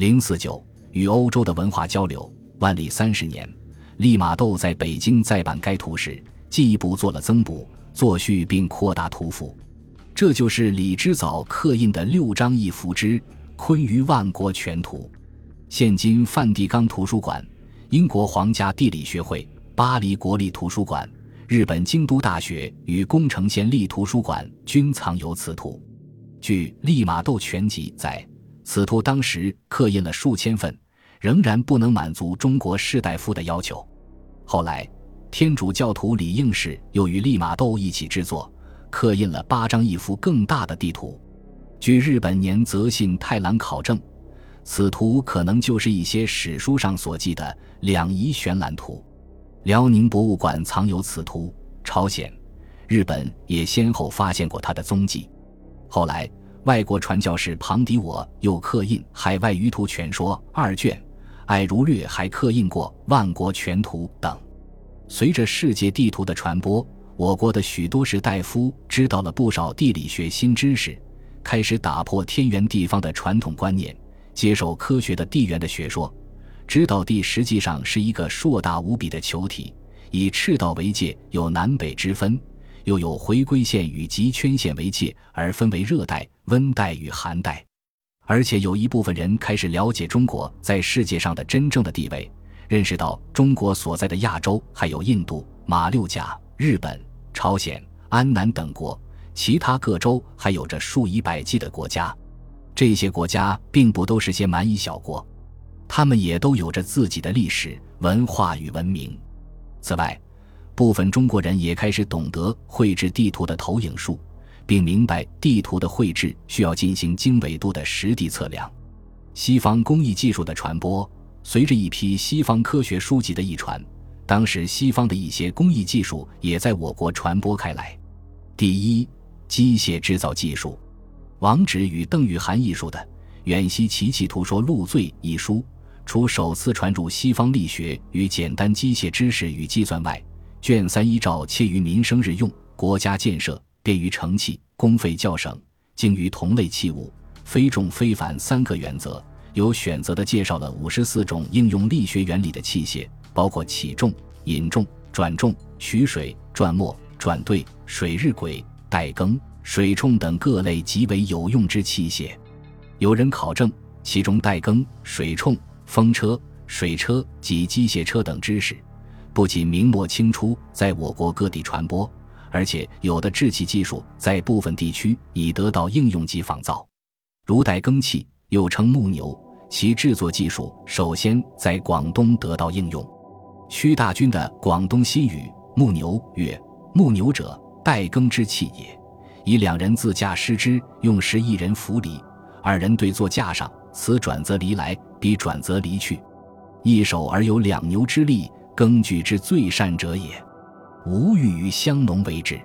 零四九与欧洲的文化交流。万历三十年，利玛窦在北京再版该图时，进一步做了增补、作序，并扩大图幅。这就是李之藻刻印的六张一幅之《坤舆万国全图》。现今梵蒂冈图书馆、英国皇家地理学会、巴黎国立图书馆、日本京都大学与宫城县立图书馆均藏有此图。据《利玛窦全集》载，此图当时刻印了数千份。仍然不能满足中国士大夫的要求。后来，天主教徒李应士又与利玛窦一起制作，刻印了八张一幅更大的地图。据日本年泽信太郎考证，此图可能就是一些史书上所记的两仪悬览图。辽宁博物馆藏有此图，朝鲜、日本也先后发现过它的踪迹。后来，外国传教士庞迪我又刻印《海外舆图全说》二卷。艾如略还刻印过《万国全图》等。随着世界地图的传播，我国的许多士大夫知道了不少地理学新知识，开始打破天圆地方的传统观念，接受科学的地缘的学说，知道地实际上是一个硕大无比的球体，以赤道为界，有南北之分，又有回归线与极圈线为界，而分为热带、温带与寒带。而且有一部分人开始了解中国在世界上的真正的地位，认识到中国所在的亚洲还有印度、马六甲、日本、朝鲜、安南等国，其他各州还有着数以百计的国家。这些国家并不都是些蛮夷小国，他们也都有着自己的历史文化与文明。此外，部分中国人也开始懂得绘制地图的投影术。并明白地图的绘制需要进行经纬度的实地测量。西方工艺技术的传播，随着一批西方科学书籍的译传，当时西方的一些工艺技术也在我国传播开来。第一，机械制造技术。王直与邓玉涵译述的《远西奇器图说录罪》一书，除首次传入西方力学与简单机械知识与计算外，卷三依照切于民生日用、国家建设。便于成器，工费较省，精于同类器物，非重非凡三个原则，有选择的介绍了五十四种应用力学原理的器械，包括起重、引重、转重、取水、转墨、转兑、水日晷、带耕、水冲等各类极为有用之器械。有人考证其中带耕、水冲、风车、水车及机械车等知识，不仅明末清初在我国各地传播。而且有的制器技术在部分地区已得到应用及仿造，如带耕器又称木牛，其制作技术首先在广东得到应用。屈大均的《广东新语》木牛曰：“木牛者，带耕之器也。以两人自驾施之，用时一人扶犁，二人对坐架上，此转则犁来，彼转则犁去，一手而有两牛之力，耕具之最善者也。”无欲于乡农为之，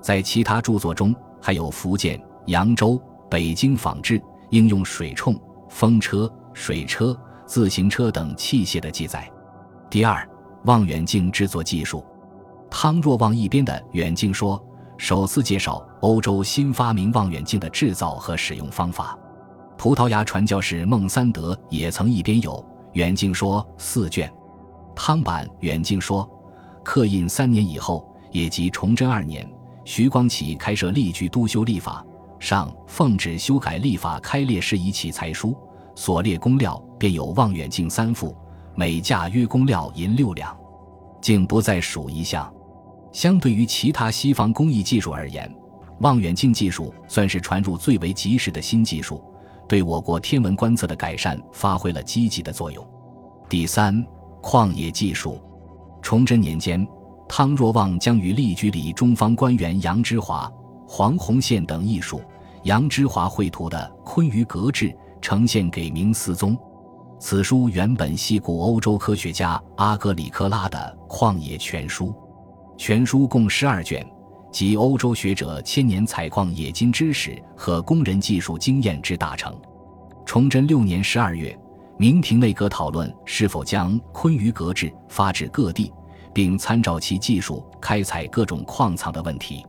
在其他著作中还有福建、扬州、北京仿制应用水冲、风车、水车、自行车等器械的记载。第二，望远镜制作技术。汤若望一边的《远镜说》首次介绍欧洲新发明望远镜的制造和使用方法。葡萄牙传教士孟三德也曾一边有《远镜说》四卷。汤版《远镜说》。刻印三年以后，也即崇祯二年，徐光启开设例具督修历法，上奉旨修改历法开列事宜器材书，所列工料便有望远镜三副，每架约工料银六两，竟不再数一项。相对于其他西方工艺技术而言，望远镜技术算是传入最为及时的新技术，对我国天文观测的改善发挥了积极的作用。第三，矿业技术。崇祯年间，汤若望将与历居里中方官员杨之华、黄洪宪等艺术杨之华绘图的《坤舆格志》呈现给明思宗。此书原本系古欧洲科学家阿格里科拉的矿业全书，全书共十二卷，集欧洲学者千年采矿冶金知识和工人技术经验之大成。崇祯六年十二月。明廷内阁讨论是否将《昆舆阁制》发至各地，并参照其技术开采各种矿藏的问题，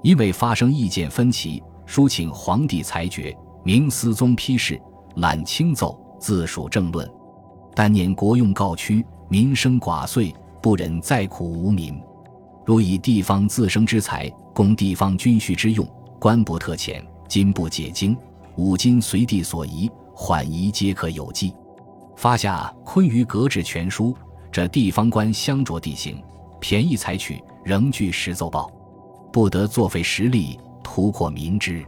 因为发生意见分歧，书请皇帝裁决。明思宗批示，览清奏，自属政论。但念国用告屈，民生寡遂，不忍再苦无民。如以地方自生之财，供地方军需之用，官不特遣，金不解经，五金随地所宜，缓宜皆可有计。发下《昆舆格致全书》，这地方官相着地形，便宜采取，仍据实奏报，不得作废实力，图扩民之。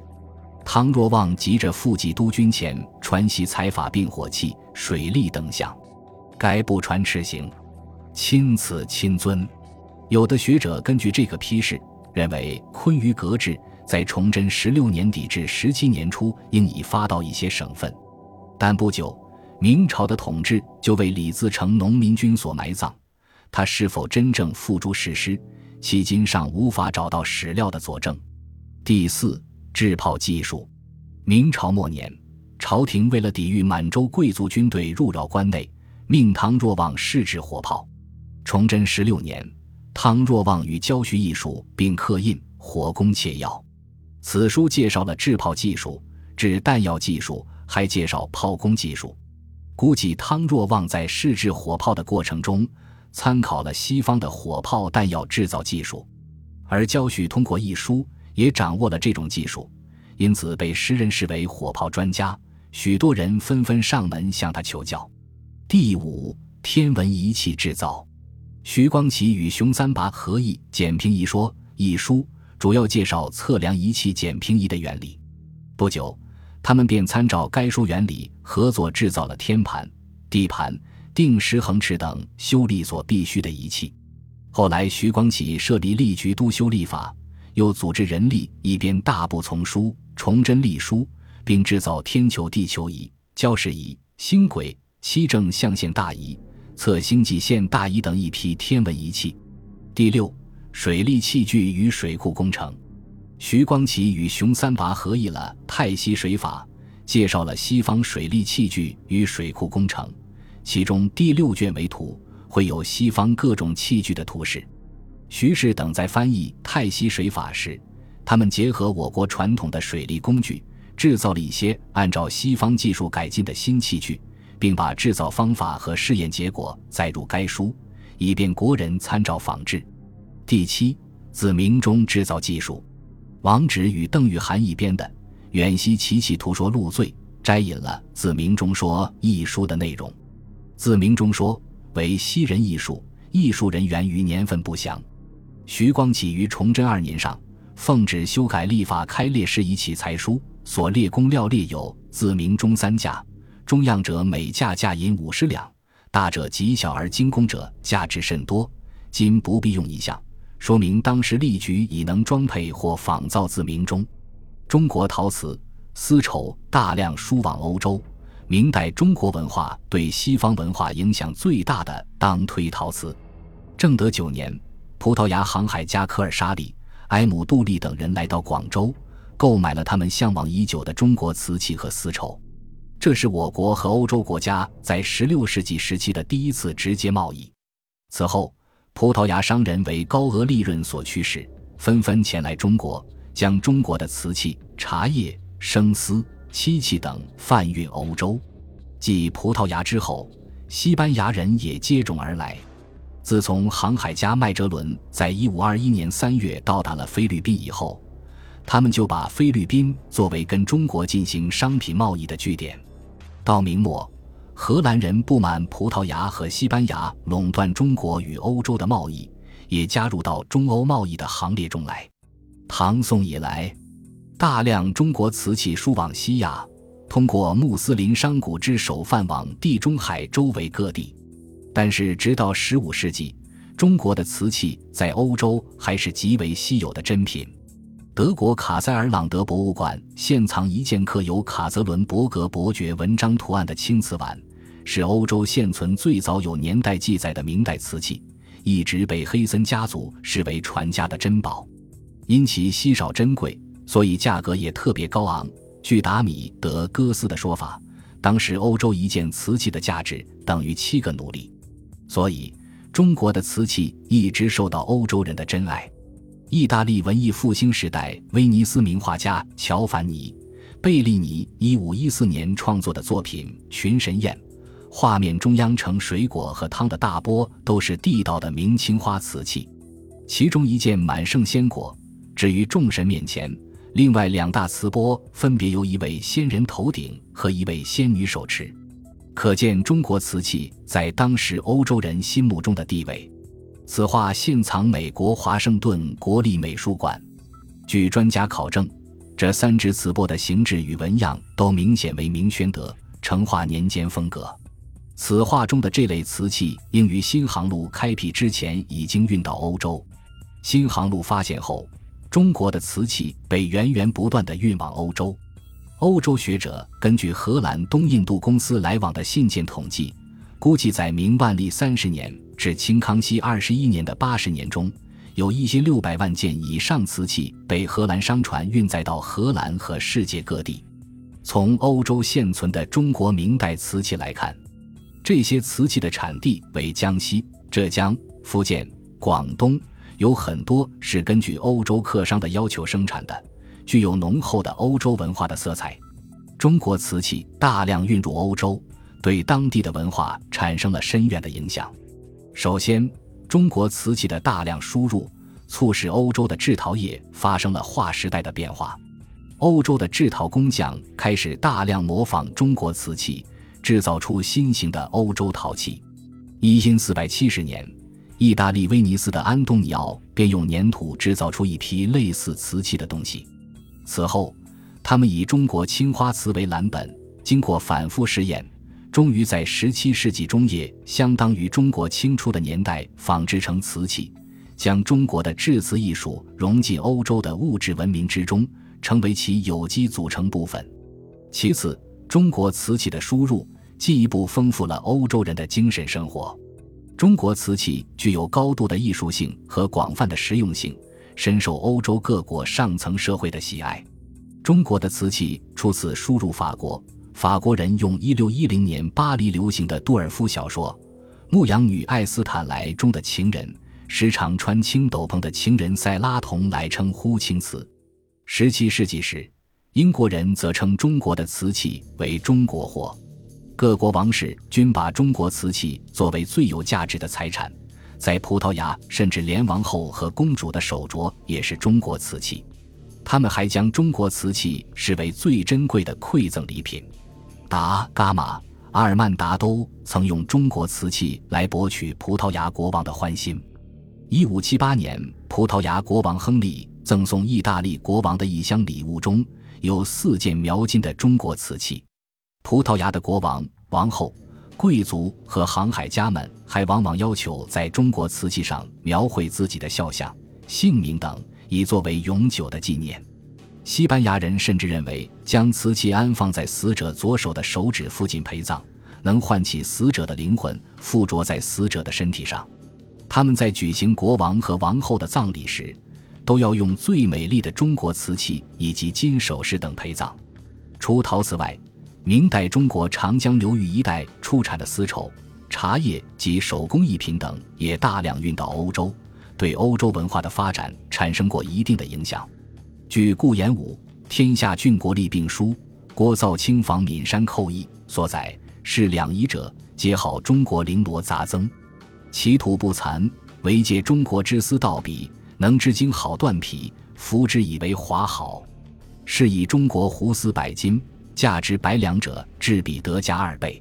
汤若望急着复记督军前传习财法，并火器、水利等项，该不传敕行，亲赐亲尊。有的学者根据这个批示，认为《昆舆格致》在崇祯十六年底至十七年初应已发到一些省份，但不久。明朝的统治就为李自成农民军所埋葬，他是否真正付诸实施，迄今尚无法找到史料的佐证。第四，制炮技术。明朝末年，朝廷为了抵御满洲贵族军队入扰关内，命汤若望试制火炮。崇祯十六年，汤若望与教学艺术，并刻印《火攻切要》。此书介绍了制炮技术、制弹药技术，还介绍炮攻技术。估计汤若望在试制火炮的过程中，参考了西方的火炮弹药制造技术，而焦许通过一书也掌握了这种技术，因此被时人视为火炮专家。许多人纷纷上门向他求教。第五，天文仪器制造。徐光启与熊三拔合译《简平仪说》一书，主要介绍测量仪器简平仪的原理。不久。他们便参照该书原理，合作制造了天盘、地盘、定时恒尺等修历所必须的仪器。后来，徐光启设立吏局督修历法，又组织人力一边大部丛书《崇祯历书》，并制造天球、地球仪、交视仪、星轨、七正象限大仪、测星际线大仪等一批天文仪器。第六，水利器具与水库工程。徐光启与熊三拔合译了《太溪水法》，介绍了西方水利器具与水库工程。其中第六卷为图，会有西方各种器具的图示。徐氏等在翻译《太溪水法》时，他们结合我国传统的水利工具，制造了一些按照西方技术改进的新器具，并把制造方法和试验结果载入该书，以便国人参照仿制。第七，自明中制造技术。王直与邓玉涵一编的《远西奇器图说录罪》摘引了《自明中说》一书的内容。《自明中说》为西人艺术，艺术人员于年份不详。徐光启于崇祯二年上奉旨修改历法，开列示仪器材书，所列工料列有《自明中》三架，中样者每架价银五十两，大者极小而精工者价值甚多，今不必用一项。说明当时例局已能装配或仿造自明中。中国陶瓷、丝绸大量输往欧洲。明代中国文化对西方文化影响最大的，当推陶瓷。正德九年，葡萄牙航海家科尔沙利、埃姆杜利等人来到广州，购买了他们向往已久的中国瓷器和丝绸。这是我国和欧洲国家在16世纪时期的第一次直接贸易。此后。葡萄牙商人为高额利润所驱使，纷纷前来中国，将中国的瓷器、茶叶、生丝、漆器等贩运欧洲。继葡萄牙之后，西班牙人也接踵而来。自从航海家麦哲伦在一五二一年三月到达了菲律宾以后，他们就把菲律宾作为跟中国进行商品贸易的据点。到明末。荷兰人不满葡萄牙和西班牙垄断中国与欧洲的贸易，也加入到中欧贸易的行列中来。唐宋以来，大量中国瓷器输往西亚，通过穆斯林商贾之手贩往地中海周围各地。但是，直到十五世纪，中国的瓷器在欧洲还是极为稀有的珍品。德国卡塞尔朗德博物馆现藏一件刻有卡泽伦伯格伯爵文章图案的青瓷碗，是欧洲现存最早有年代记载的明代瓷器，一直被黑森家族视为传家的珍宝。因其稀少珍贵，所以价格也特别高昂。据达米德戈斯的说法，当时欧洲一件瓷器的价值等于七个奴隶，所以中国的瓷器一直受到欧洲人的珍爱。意大利文艺复兴时代，威尼斯名画家乔凡尼·贝利尼一五一四年创作的作品《群神宴》，画面中央盛水果和汤的大钵都是地道的明青花瓷器，其中一件满盛鲜果，置于众神面前；另外两大瓷钵分别由一位仙人头顶和一位仙女手持，可见中国瓷器在当时欧洲人心目中的地位。此画现藏美国华盛顿国立美术馆。据专家考证，这三只瓷钵的形制与纹样都明显为明宣德、成化年间风格。此画中的这类瓷器应于新航路开辟之前已经运到欧洲。新航路发现后，中国的瓷器被源源不断地运往欧洲。欧洲学者根据荷兰东印度公司来往的信件统计，估计在明万历三十年。至清康熙二十一年的八十年中，有一千六百万件以上瓷器被荷兰商船运载到荷兰和世界各地。从欧洲现存的中国明代瓷器来看，这些瓷器的产地为江西、浙江、福建、广东，有很多是根据欧洲客商的要求生产的，具有浓厚的欧洲文化的色彩。中国瓷器大量运入欧洲，对当地的文化产生了深远的影响。首先，中国瓷器的大量输入，促使欧洲的制陶业发生了划时代的变化。欧洲的制陶工匠开始大量模仿中国瓷器，制造出新型的欧洲陶器。一因四百七十年，意大利威尼斯的安东尼奥便用粘土制造出一批类似瓷器的东西。此后，他们以中国青花瓷为蓝本，经过反复试验。终于在十七世纪中叶，相当于中国清初的年代，仿制成瓷器，将中国的制瓷艺术融进欧洲的物质文明之中，成为其有机组成部分。其次，中国瓷器的输入进一步丰富了欧洲人的精神生活。中国瓷器具有高度的艺术性和广泛的实用性，深受欧洲各国上层社会的喜爱。中国的瓷器初次输入法国。法国人用1610年巴黎流行的杜尔夫小说《牧羊女艾斯坦莱》中的情人，时常穿青斗篷的情人塞拉童来称呼青瓷。17世纪时，英国人则称中国的瓷器为中国货。各国王室均把中国瓷器作为最有价值的财产，在葡萄牙，甚至连王后和公主的手镯也是中国瓷器。他们还将中国瓷器视为最珍贵的馈赠礼品。达伽马、阿尔曼达都曾用中国瓷器来博取葡萄牙国王的欢心。一五七八年，葡萄牙国王亨利赠送意大利国王的一箱礼物中有四件描金的中国瓷器。葡萄牙的国王、王后、贵族和航海家们还往往要求在中国瓷器上描绘自己的肖像、姓名等，以作为永久的纪念。西班牙人甚至认为，将瓷器安放在死者左手的手指附近陪葬，能唤起死者的灵魂，附着在死者的身体上。他们在举行国王和王后的葬礼时，都要用最美丽的中国瓷器以及金首饰等陪葬。除陶瓷外，明代中国长江流域一带出产的丝绸、茶叶及手工艺品等也大量运到欧洲，对欧洲文化的发展产生过一定的影响。据顾炎武《天下郡国立病书》，郭造清访岷山寇邑所载，是两仪者，皆好中国绫罗杂增，其土不残，唯借中国之丝道比，能织精好缎匹，服之以为华好。是以中国胡丝百斤，价值百两者，至比得加二倍。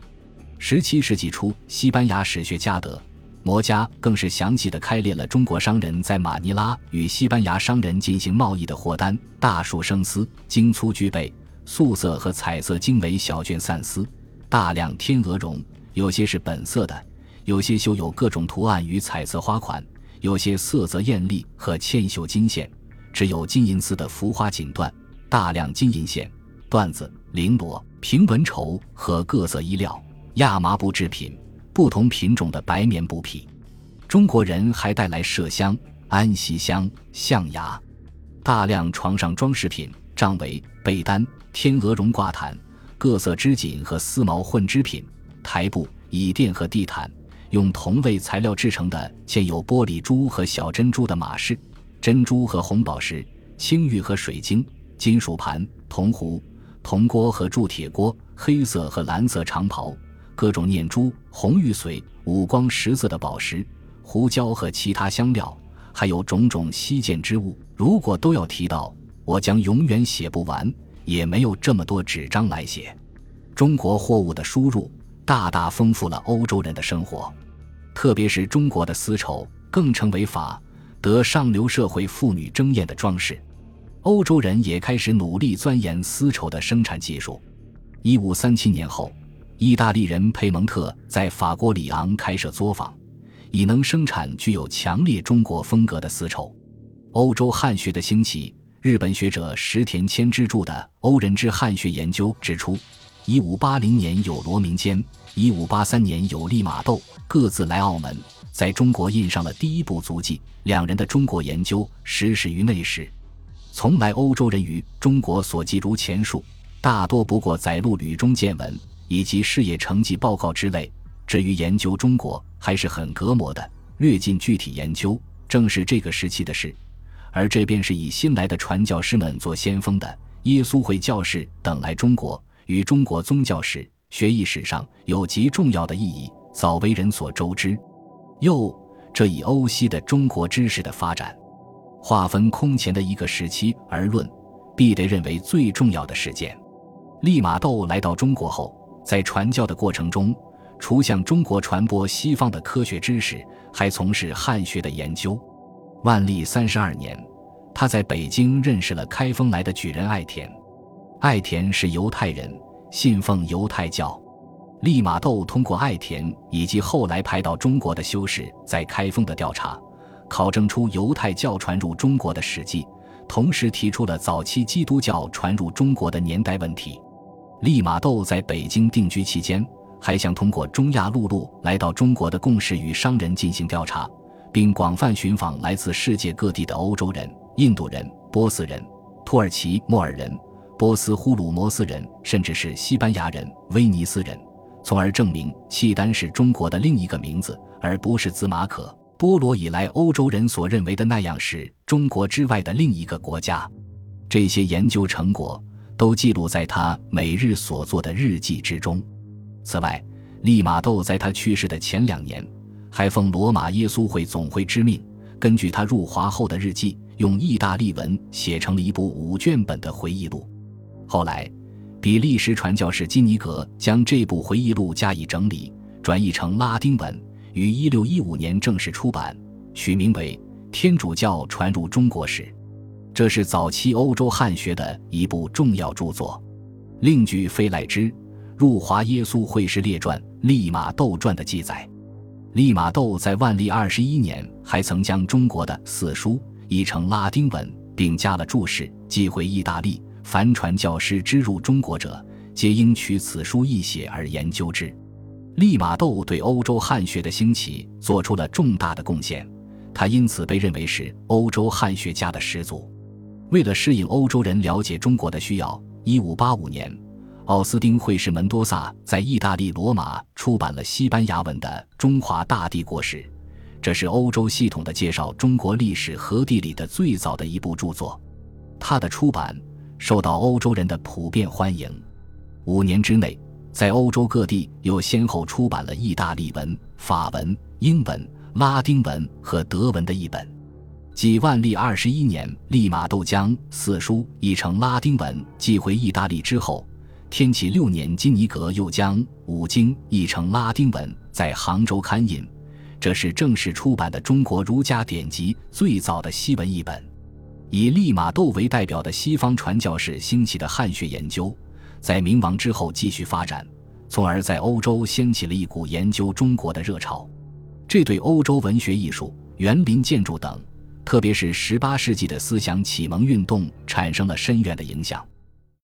十七世纪初，西班牙史学家德。摩加更是详细的开列了中国商人在马尼拉与西班牙商人进行贸易的货单，大树生丝，精粗俱备，素色和彩色经纬小绢散丝，大量天鹅绒，有些是本色的，有些绣有各种图案与彩色花款，有些色泽艳丽和嵌绣金线，只有金银丝的浮花锦缎，大量金银线、缎子、绫罗、平纹绸和各色衣料、亚麻布制品。不同品种的白棉布匹，中国人还带来麝香、安息香、象牙，大量床上装饰品、帐帷、被单、天鹅绒挂毯、各色织锦和丝毛混织品、台布、椅垫和地毯，用同类材料制成的嵌有玻璃珠和小珍珠的马饰、珍珠和红宝石、青玉和水晶、金属盘、铜壶、铜锅和铸铁锅，黑色和蓝色长袍，各种念珠、红玉髓、五光十色的宝石、胡椒和其他香料，还有种种稀见之物。如果都要提到，我将永远写不完，也没有这么多纸张来写。中国货物的输入大大丰富了欧洲人的生活，特别是中国的丝绸，更成为法德上流社会妇女争艳的装饰。欧洲人也开始努力钻研丝绸的生产技术。一五三七年后，意大利人佩蒙特在法国里昂开设作坊，以能生产具有强烈中国风格的丝绸。欧洲汉学的兴起，日本学者石田谦之著的《欧人之汉学研究》指出，一五八零年有罗明坚，一五八三年有利玛窦，各自来澳门，在中国印上了第一部足迹。两人的中国研究始始于那时。从来欧洲人于中国所记如前述，大多不过载录旅中见闻以及事业成绩报告之类。至于研究中国，还是很隔膜的，略尽具体研究，正是这个时期的事。而这便是以新来的传教士们做先锋的耶稣会教士等来中国，与中国宗教史、学艺史上有极重要的意义，早为人所周知。又这以欧西的中国知识的发展。划分空前的一个时期而论，必得认为最重要的事件。利玛窦来到中国后，在传教的过程中，除向中国传播西方的科学知识，还从事汉学的研究。万历三十二年，他在北京认识了开封来的举人爱田。爱田是犹太人，信奉犹太教。利玛窦通过爱田以及后来派到中国的修士在开封的调查。考证出犹太教传入中国的史迹，同时提出了早期基督教传入中国的年代问题。利玛窦在北京定居期间，还想通过中亚陆路来到中国的共识与商人进行调查，并广泛寻访来自世界各地的欧洲人、印度人、波斯人、土耳其莫尔人、波斯呼鲁摩斯人，甚至是西班牙人、威尼斯人，从而证明契丹是中国的另一个名字，而不是兹马可。波罗以来，欧洲人所认为的那样是中国之外的另一个国家。这些研究成果都记录在他每日所做的日记之中。此外，利玛窦在他去世的前两年，还奉罗马耶稣会总会之命，根据他入华后的日记，用意大利文写成了一部五卷本的回忆录。后来，比利时传教士金尼格将这部回忆录加以整理，转译成拉丁文。于一六一五年正式出版，取名为《天主教传入中国史》，这是早期欧洲汉学的一部重要著作。另据费赖之《入华耶稣会士列传》《利玛窦传》的记载，利玛窦在万历二十一年还曾将中国的四书译成拉丁文，并加了注释，寄回意大利。凡传教士之入中国者，皆应取此书一写而研究之。利玛窦对欧洲汉学的兴起做出了重大的贡献，他因此被认为是欧洲汉学家的始祖。为了适应欧洲人了解中国的需要，1585年，奥斯丁会士门多萨在意大利罗马出版了西班牙文的《中华大帝国史》，这是欧洲系统的介绍中国历史和地理的最早的一部著作。他的出版受到欧洲人的普遍欢迎。五年之内。在欧洲各地又先后出版了意大利文、法文、英文、拉丁文和德文的译本。继万历二十一年，利玛窦将四书译成拉丁文寄回意大利之后，天启六年，金尼格又将五经译成拉丁文，在杭州刊印。这是正式出版的中国儒家典籍最早的西文译本。以利玛窦为代表的西方传教士兴起的汉学研究。在明亡之后继续发展，从而在欧洲掀起了一股研究中国的热潮，这对欧洲文学艺术、园林建筑等，特别是十八世纪的思想启蒙运动产生了深远的影响。